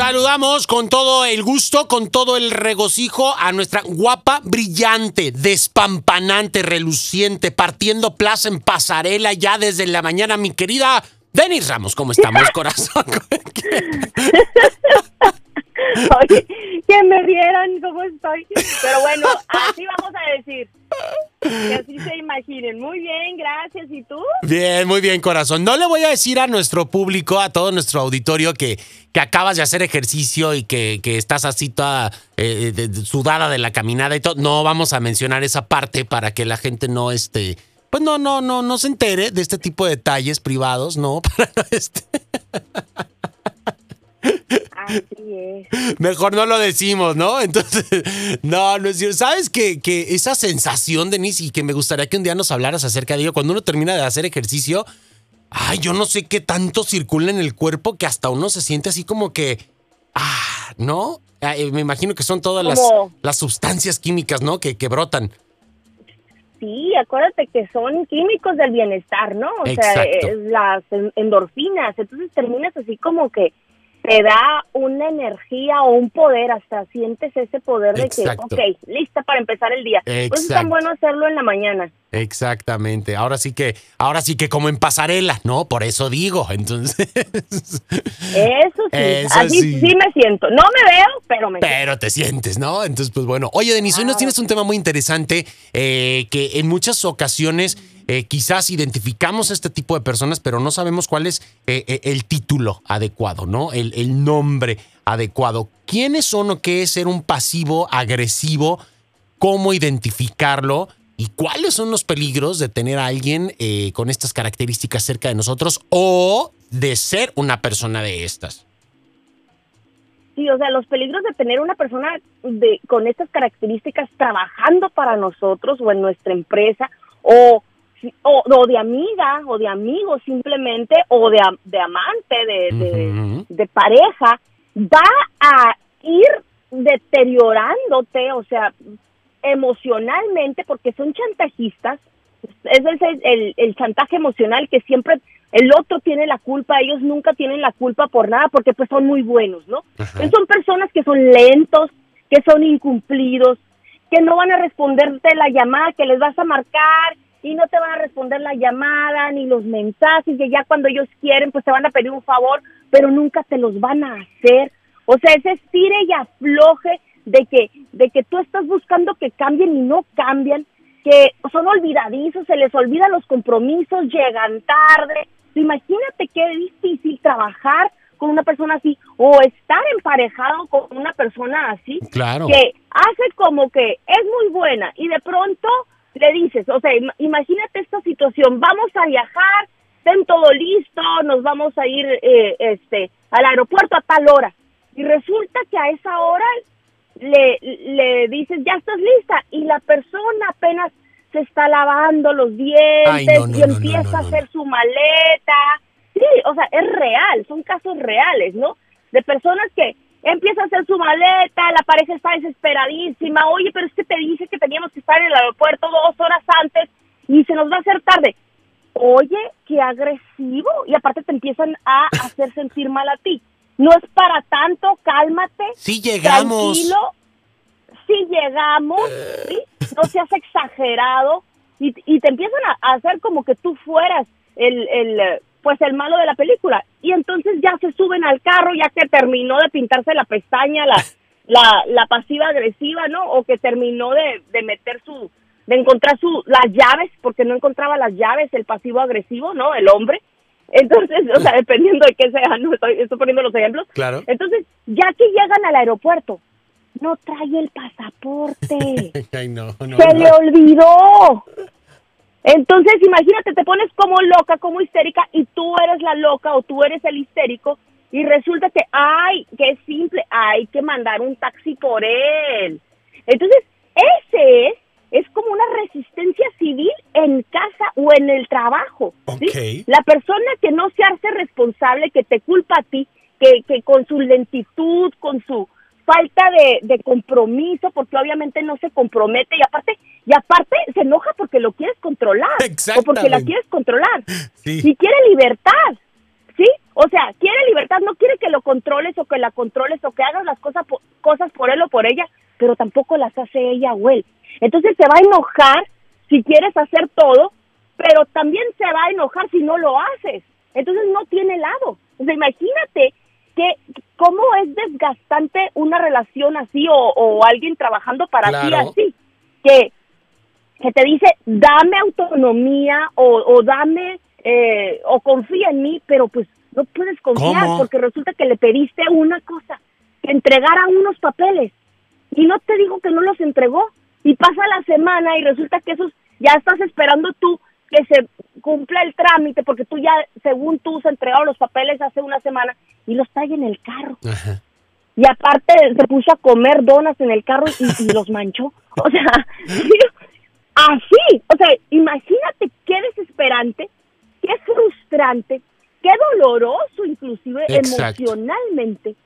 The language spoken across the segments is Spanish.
Saludamos con todo el gusto, con todo el regocijo a nuestra guapa, brillante, despampanante, reluciente, partiendo plaza en pasarela ya desde la mañana, mi querida Denis Ramos. ¿Cómo estamos, corazón? Que me vieran cómo estoy. Pero bueno, así vamos a decir. Que así se imaginen. Muy bien, gracias. ¿Y tú? Bien, muy bien, corazón. No le voy a decir a nuestro público, a todo nuestro auditorio, que, que acabas de hacer ejercicio y que, que estás así toda eh, de- sudada de la caminada y todo. No vamos a mencionar esa parte para que la gente no esté. Pues no, no, no, no se entere de este tipo de detalles privados, ¿no? Para este- Así es. Mejor no lo decimos, ¿no? Entonces, no, no es cierto. ¿Sabes que, que esa sensación, Denise, y que me gustaría que un día nos hablaras acerca de ello, cuando uno termina de hacer ejercicio, ay, yo no sé qué tanto circula en el cuerpo que hasta uno se siente así como que, ah, ¿no? Ah, eh, me imagino que son todas las, las sustancias químicas, ¿no? Que, que brotan. Sí, acuérdate que son químicos del bienestar, ¿no? O sea, Exacto. es las en- endorfinas. Entonces terminas así como que te da una energía o un poder, hasta sientes ese poder de Exacto. que, ok, lista para empezar el día. Por eso es Exacto. tan bueno hacerlo en la mañana. Exactamente. Ahora sí que, ahora sí que como en pasarela, ¿no? Por eso digo. Entonces. Eso sí, Eso así sí. sí. me siento. No me veo, pero me siento. Pero te sientes, ¿no? Entonces, pues bueno. Oye, Denise, hoy nos tienes un tema muy interesante eh, que en muchas ocasiones eh, quizás identificamos este tipo de personas, pero no sabemos cuál es eh, eh, el título adecuado, ¿no? El, nombre adecuado. ¿Quiénes son o qué es ser un pasivo agresivo? ¿Cómo identificarlo? ¿Y cuáles son los peligros de tener a alguien con estas características cerca de nosotros o de ser una persona de estas? Sí, o sea, los peligros de tener una persona de, con estas características trabajando para nosotros o en nuestra empresa o, o, o de amiga o de amigo simplemente o de, de amante, de, de, pareja, va a ir deteriorándote, o sea, emocionalmente porque son chantajistas. Es el, el, el chantaje emocional que siempre el otro tiene la culpa, ellos nunca tienen la culpa por nada porque pues son muy buenos, ¿no? Ajá. Son personas que son lentos, que son incumplidos, que no van a responderte la llamada que les vas a marcar y no te van a responder la llamada ni los mensajes, que ya cuando ellos quieren pues te van a pedir un favor, pero nunca te los van a hacer. O sea, ese estire y afloje de que de que tú estás buscando que cambien y no cambian, que son olvidadizos, se les olvidan los compromisos, llegan tarde. Imagínate qué difícil trabajar con una persona así o estar emparejado con una persona así Claro. que hace como que es muy buena y de pronto le dices, o sea, im- imagínate esta situación, vamos a viajar, ten todo listo, nos vamos a ir eh, este al aeropuerto a tal hora y resulta que a esa hora le, le dices, ya estás lista y la persona apenas se está lavando los dientes Ay, no, no, y no, empieza a hacer su maleta. Sí, o sea, es real, son casos reales, ¿no? De personas que empieza a hacer su maleta, la pareja está desesperadísima, oye, pero es que te dije que teníamos que estar en el aeropuerto dos horas antes y se nos va a hacer tarde. Oye, qué agresivo. Y aparte te empiezan a hacer sentir mal a ti. No es para tanto, cálmate. Sí llegamos. Tranquilo. Sí llegamos, ¿sí? no seas exagerado y, y te empiezan a, a hacer como que tú fueras el, el, eh, pues el malo de la película y entonces ya se suben al carro ya que terminó de pintarse la pestaña la, la, la pasiva agresiva, ¿no? O que terminó de, de meter su, de encontrar su, las llaves porque no encontraba las llaves el pasivo agresivo, ¿no? El hombre. Entonces, o sea, dependiendo de qué sea, no estoy, estoy poniendo los ejemplos. Claro. Entonces, ya que llegan al aeropuerto, no trae el pasaporte. Ay, no, no. Se no. le olvidó. Entonces, imagínate, te pones como loca, como histérica, y tú eres la loca o tú eres el histérico, y resulta que, ay, qué simple, hay que mandar un taxi por él. Entonces, ese es, es como una resistencia civil en casa o en el trabajo. ¿sí? Ok. La persona que no se hace responsable, que te culpa a ti, que, que con su lentitud, con su falta de, de compromiso, porque obviamente no se compromete y aparte, y aparte se enoja porque lo quieres controlar o porque la quieres controlar. Sí. Si quiere libertad, ¿sí? O sea, quiere libertad, no quiere que lo controles o que la controles o que hagas las cosas, cosas por él o por ella, pero tampoco las hace ella o él. Entonces se va a enojar si quieres hacer todo, pero también se va a enojar si no lo haces. Entonces no tiene lado. O sea, imagínate que cómo es desgastante una relación así o, alguien trabajando para ti así, que, que te dice, dame autonomía o, o dame eh, o confía en mí, pero pues no puedes confiar porque resulta que le pediste una cosa, que entregara unos papeles y no te digo que no los entregó y pasa la semana y resulta que esos ya estás esperando tú que se cumpla el trámite porque tú ya, según tú, se entregaron los papeles hace una semana y los trae en el carro. Y aparte se puso a comer donas en el carro y, y los manchó. O sea, así, o sea, imagínate qué desesperante, qué frustrante, qué doloroso inclusive emocionalmente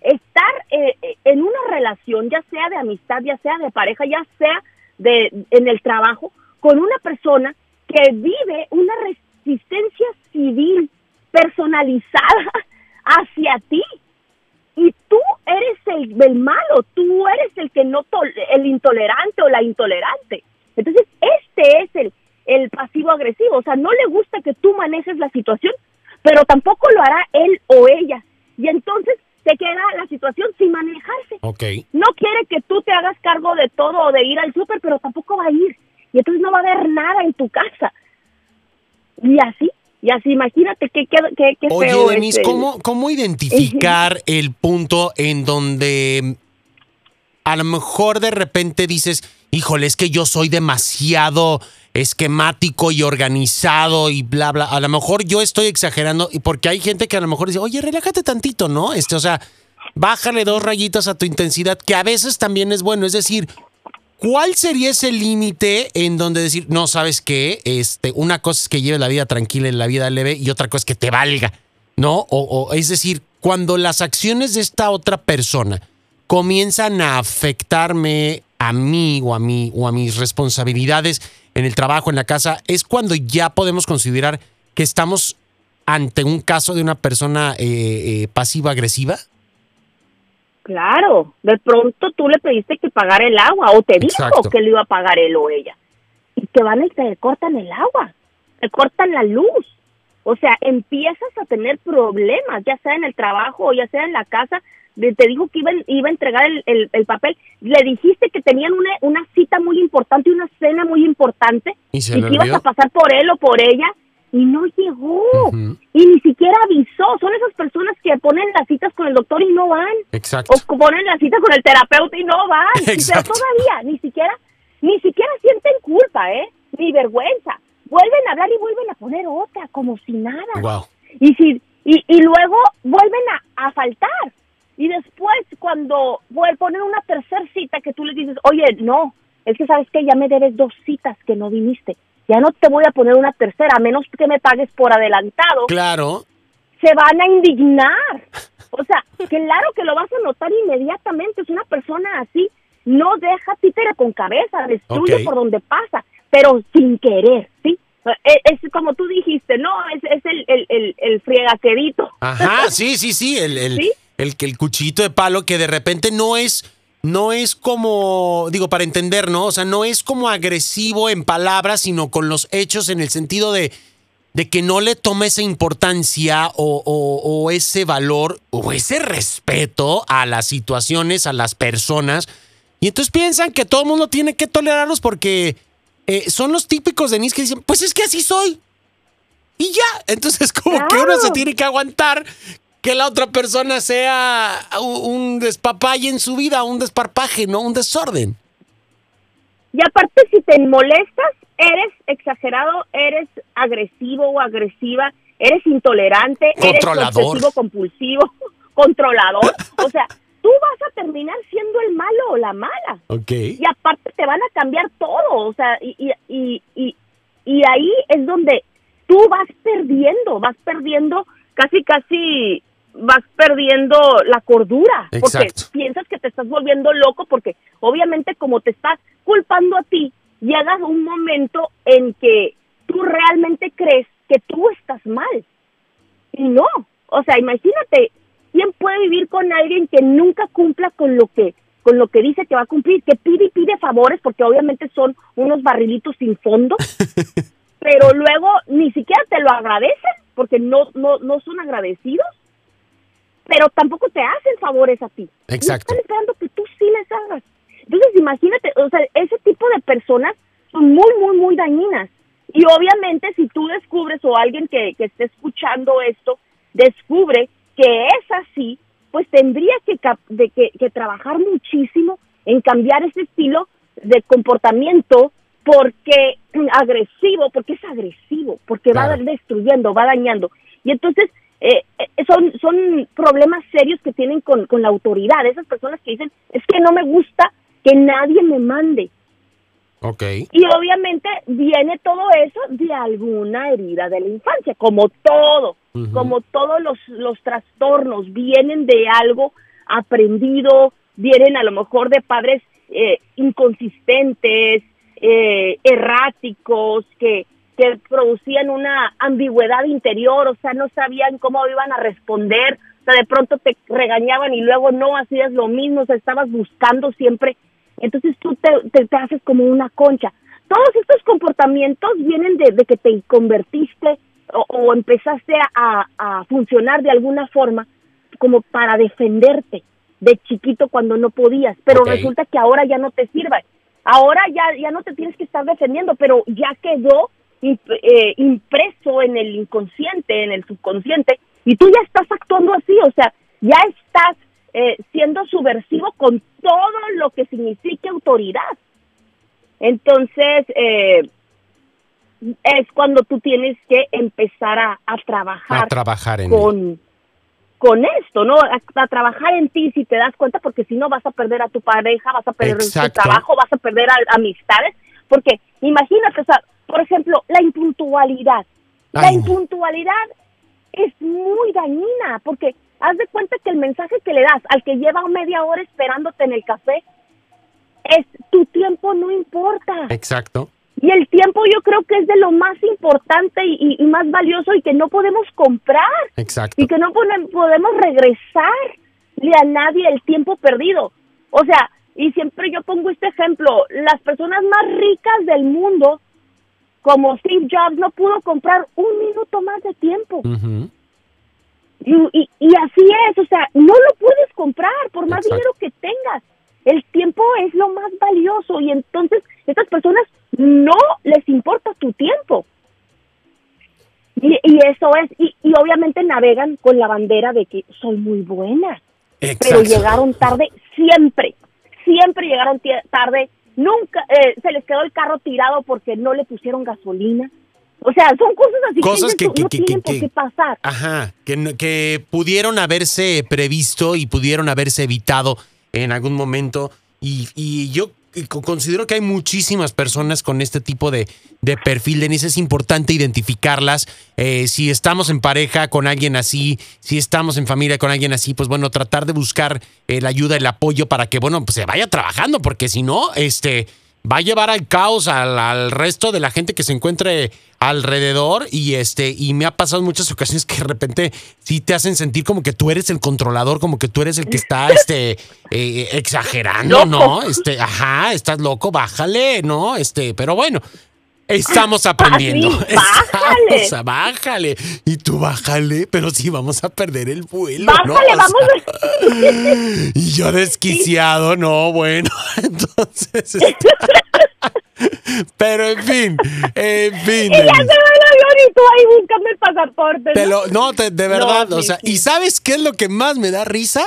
estar eh, eh, en una relación, ya sea de amistad, ya sea de pareja, ya sea de en el trabajo, con una persona que vive una resistencia civil personalizada hacia ti. Y tú eres el, el malo, tú eres el que no el intolerante o la intolerante. Entonces, este es el, el pasivo agresivo, o sea, no le gusta que tú manejes la situación, pero tampoco lo hará él o ella. Y entonces se queda la situación sin manejarse. Okay. No quiere que tú te hagas cargo de todo o de ir al súper, pero tampoco va a ir. Y entonces no va a haber nada en tu casa. Y así, y así, imagínate qué, qué, qué Oye, Denise, ¿cómo, ¿cómo identificar el punto en donde a lo mejor de repente dices, híjole, es que yo soy demasiado esquemático y organizado y bla, bla. A lo mejor yo estoy exagerando y porque hay gente que a lo mejor dice, oye, relájate tantito, ¿no? Este, o sea, bájale dos rayitas a tu intensidad, que a veces también es bueno. Es decir, ¿cuál sería ese límite en donde decir, no, sabes qué? Este, una cosa es que lleves la vida tranquila en la vida leve y otra cosa es que te valga, ¿no? O, o es decir, cuando las acciones de esta otra persona comienzan a afectarme a mí o a mí o a mis responsabilidades en el trabajo, en la casa, es cuando ya podemos considerar que estamos ante un caso de una persona eh, eh, pasiva-agresiva. Claro, de pronto tú le pediste que pagara el agua o te dijo que le iba a pagar él o ella. Y te van y te cortan el agua, te cortan la luz. O sea, empiezas a tener problemas, ya sea en el trabajo o ya sea en la casa, te dijo que iba, iba a entregar el, el, papel, le dijiste que tenían una, una cita muy importante, una cena muy importante, y, que ibas a pasar por él o por ella, y no llegó, y ni siquiera avisó, son esas personas que ponen las citas con el doctor y no van, Exacto. o ponen las citas con el terapeuta y no van, pero todavía, ni siquiera, ni siquiera sienten culpa, ¿eh? Ni vergüenza, vuelven a hablar y vuelven a poner otra, como si nada. Wow. Y si, y, y luego vuelven a, a faltar, y después, cuando voy a poner una tercera cita que tú le dices, oye, no, es que sabes que ya me debes dos citas que no viniste. Ya no te voy a poner una tercera, a menos que me pagues por adelantado. Claro. Se van a indignar. O sea, claro que lo vas a notar inmediatamente. Es una persona así. No deja títere con cabeza, destruye por donde pasa, pero sin querer, ¿sí? E, es, como tú dijiste, no, es, es el, el, el, el friegaquerito. Ajá, sí, sí, sí, el, el, ¿Sí? el, el cuchillito de palo que de repente no es no es como, digo, para entender, ¿no? O sea, no es como agresivo en palabras, sino con los hechos en el sentido de, de que no le tome esa importancia o, o, ese valor o ese respeto a las situaciones, a las personas. Y entonces piensan que todo el mundo tiene que tolerarlos porque eh, son los típicos de Nis que dicen, pues es que así soy. Y ya, entonces como que uno se tiene que aguantar que la otra persona sea un despapalle en su vida, un desparpaje, ¿no? Un desorden. Y aparte, si te molestas, eres exagerado, eres agresivo o agresiva, eres intolerante, controlador. eres obsesivo compulsivo, controlador. o sea, tú vas a terminar siendo el malo o la mala. Ok. Y aparte te van a cambiar todo, o sea, y, y, y, y ahí es donde tú vas perdiendo, vas perdiendo casi, casi vas perdiendo la cordura, porque piensas que te estás volviendo loco, porque obviamente como te estás culpando a ti, llegas a un momento en que tú realmente crees que tú estás mal. Y no, o sea, imagínate, ¿quién puede vivir con alguien que nunca cumpla con lo que con lo que dice que va a cumplir, que pide y pide favores, porque obviamente son unos barrilitos sin fondo, pero luego ni siquiera te lo agradecen, porque no, no, no son agradecidos, pero tampoco te hacen favores a ti. Exacto. Están esperando que tú sí les hagas. Entonces, imagínate, o sea, ese tipo de personas son muy, muy, muy dañinas. Y obviamente, si tú descubres o alguien que, que esté escuchando esto descubre que es así, pues tendría que, de, que, que, trabajar muchísimo en cambiar ese estilo de comportamiento porque agresivo, porque es agresivo, porque va destruyendo, va dañando. Y entonces eh, eh, son, son problemas serios que tienen con, con la autoridad, esas personas que dicen, es que no me gusta que nadie me mande. Okay. Y obviamente viene todo eso de alguna herida de la infancia, como todo, como todos los, los trastornos. Vienen de algo aprendido, vienen a lo mejor de padres eh, inconsistentes, eh, erráticos, que, que producían una ambigüedad interior, o sea, no sabían cómo iban a responder, o sea, de pronto te regañaban y luego no hacías lo mismo, o sea, estabas buscando siempre entonces tú te, te, haces como una concha. Todos estos comportamientos vienen de, que te convertiste o, empezaste a, a, funcionar de alguna forma como para defenderte de chiquito cuando no podías, pero resulta que ahora ya no te sirve. Ahora ya, ya no te tienes que estar defendiendo, pero ya quedó eh, impreso en el inconsciente, en el subconsciente, y tú ya estás actuando así, o sea, ya estás eh, siendo subversivo con todo lo que signifique autoridad. Entonces, eh, es cuando tú tienes que empezar a, trabajar, trabajar con, con esto, ¿no? A, trabajar en ti si te das cuenta, porque si no vas a perder a tu pareja, vas a perder tu trabajo, vas a perder amistades, porque imagínate, o sea, por ejemplo, la impuntualidad. La impuntualidad es muy dañina, porque haz de cuenta que el mensaje que le das al que lleva media hora esperándote en el café es tu tiempo no importa. Exacto. Y el tiempo yo creo que es de lo más importante y, más valioso y que no podemos comprar. Exacto. Y que no podemos regresarle a nadie el tiempo perdido. O sea, y siempre yo pongo este ejemplo, las personas más ricas del mundo, como Steve Jobs, no pudo comprar un minuto más de tiempo. Y, y, así es, o sea, no lo puedes comprar por más dinero que tengas. El tiempo es lo más valioso y entonces estas personas no les importa tu tiempo. Y, y eso es, y, y, obviamente navegan con la bandera de que soy muy buena. Pero llegaron tarde siempre, siempre llegaron tarde. Nunca eh, se les quedó el carro tirado porque no le pusieron gasolina o sea, son cosas así cosas que, no tienen por qué pasar. Ajá, que, que pudieron haberse previsto y pudieron haberse evitado en algún momento. Y, y yo considero que hay muchísimas personas con este tipo de, de perfil, Denise. Es importante identificarlas. Eh, si estamos en pareja con alguien así, si estamos en familia con alguien así, pues bueno, tratar de buscar eh, la ayuda, el apoyo para que, bueno, pues se vaya trabajando, porque si no, este va a llevar al caos al, resto de la gente que se encuentre alrededor y este y me ha pasado en muchas ocasiones que de repente sí te hacen sentir como que tú eres el controlador, como que tú eres el que está este eh, exagerando, ¿no? Este, ajá, estás loco, bájale, ¿no? Este, pero bueno, Estamos aprendiendo. bájale. bájale. Y tú bájale, pero sí vamos a perder el vuelo. Bájale, vamos. y yo desquiciado, no, bueno. Entonces. Este, pero en fin, en fin. Y ya se va el avión y tú ahí buscando el pasaporte. ¿no? no, de verdad, o sea, ¿y sabes qué es lo que más me da risa?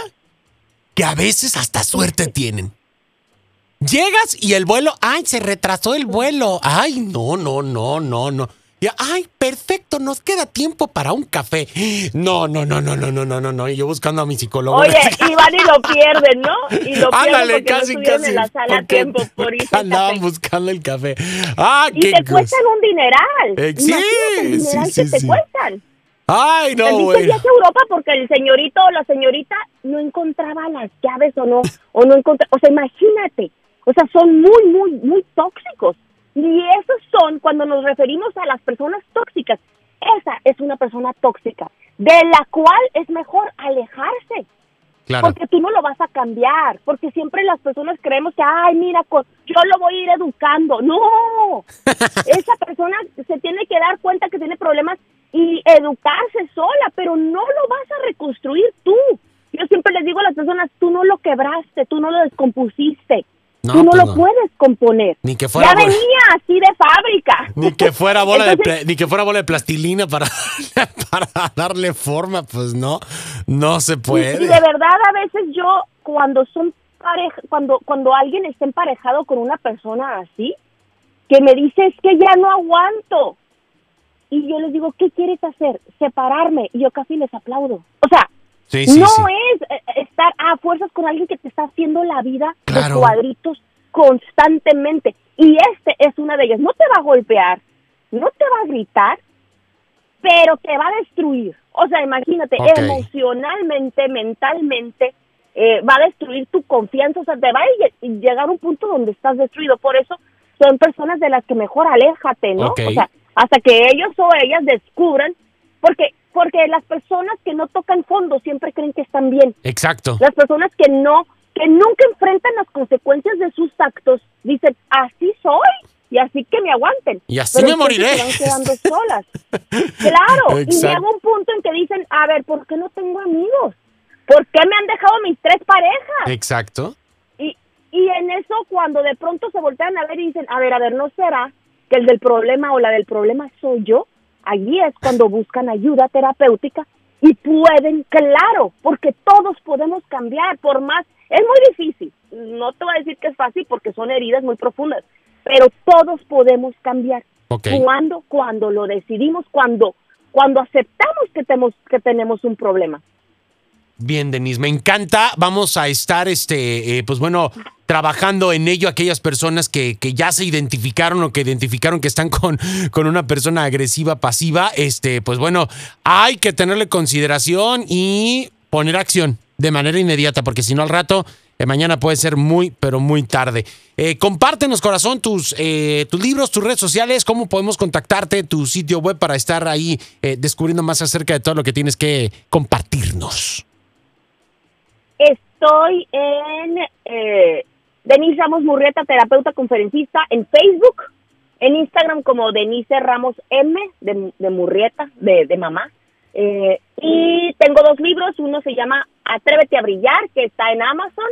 Que a veces hasta suerte tienen. Llegas y el vuelo, ay, se retrasó el vuelo. Ay, no, no, no, no, no. Y, ay, perfecto, nos queda tiempo para un café. No, no, no, no, no, no, no, no, no. Y yo buscando a mi psicólogo. Oye, y van y lo pierden, ¿no? Y lo Ándale, casi, no casi. En la sala porque, tiempo por andaban buscando el café. Ah, y te cuestan un dineral. Eh, sí, sí, sí, que te cuestan. Ay, no, güey. viaje a Europa porque el señorito o la señorita no encontraba las llaves o no, o no encontraba, o sea, imagínate. O sea, son muy, muy, muy tóxicos. Y esos son, cuando nos referimos a las personas tóxicas, esa es una persona tóxica. de la cual es mejor alejarse. Porque tú no lo vas a cambiar, porque siempre las personas creemos que, ay, mira, yo lo voy a ir educando. No, esa persona se tiene que dar cuenta que tiene problemas y educarse sola, pero no lo vas a reconstruir tú. Yo siempre les digo a las personas, tú no lo quebraste, tú no lo descompusiste. Tú no, pues lo puedes componer. Ni que fuera ya venía así de fábrica. Ni que fuera bola de ni que fuera bola de plastilina para, para darle forma, pues no, no se puede. Y, de verdad a veces yo cuando son pareja, cuando cuando alguien está emparejado con una persona así, que me dice es que ya no aguanto. Y yo les digo, ¿qué quieres hacer? Separarme. Y yo casi les aplaudo. O sea, no es eh, estar a fuerzas con alguien que te está haciendo la vida de cuadritos constantemente. Y este es una de ellas. No te va a golpear, no te va a gritar, pero te va a destruir. O sea, imagínate, emocionalmente, mentalmente, eh, va a destruir tu confianza. O sea, te va a llegar a un punto donde estás destruido. Por eso son personas de las que mejor aléjate, ¿no? O sea, hasta que ellos o ellas descubran, porque porque las personas que no tocan fondo siempre creen que están bien. Exacto. Las personas que no, que nunca enfrentan las consecuencias de sus actos, dicen, así soy y así que me aguanten. Y así me moriré. Se van quedando solas. claro, y llega un punto en que dicen, a ver, ¿por qué no tengo amigos? ¿Por qué me han dejado mis tres parejas? Exacto. Y, y en eso, cuando de pronto se voltean a ver y dicen, a ver, a ver, ¿no será que el del problema o la del problema soy yo? Allí es cuando buscan ayuda terapéutica y pueden, claro, porque todos podemos cambiar, por más, es muy difícil, no te voy a decir que es fácil porque son heridas muy profundas, pero todos podemos cambiar. Cuando, cuando lo decidimos, cuando, cuando aceptamos que tenemos, que tenemos un problema. Bien, Denise, me encanta. Vamos a estar, este, eh, pues bueno, trabajando en ello aquellas personas que, que, ya se identificaron o que identificaron que están con, con una persona agresiva, pasiva. Este, pues bueno, hay que tenerle consideración y poner acción de manera inmediata, porque si no al rato, eh, mañana puede ser muy, pero muy tarde. Eh, compártenos, corazón, tus, tus libros, tus redes sociales, cómo podemos contactarte, tu sitio web para estar ahí descubriendo más acerca de todo lo que tienes que compartirnos. Estoy en eh, Denise Ramos Murrieta, terapeuta conferencista, en Facebook, en Instagram como Denise Ramos M, de, Murrieta, de, mamá. Eh, y tengo dos libros, uno se llama Atrévete a brillar, que está en Amazon,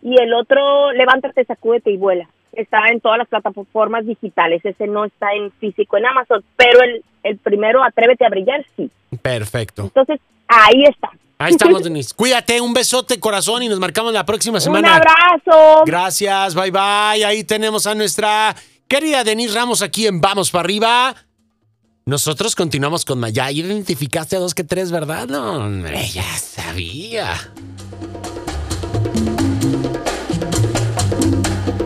y el otro Levántate, sacúdete y vuela. Está en todas las plataformas digitales, ese no está en físico en Amazon, pero el, el primero, Atrévete a brillar, sí. Perfecto. Entonces, ahí está. Ahí estamos, Denise. Cuídate, un besote, corazón, y nos marcamos la próxima semana. Un abrazo. Gracias, bye bye. Ahí tenemos a nuestra querida Denise Ramos aquí en Vamos para arriba. Nosotros continuamos con Maya. Identificaste a dos que tres, ¿verdad? No, hombre, ya sabía.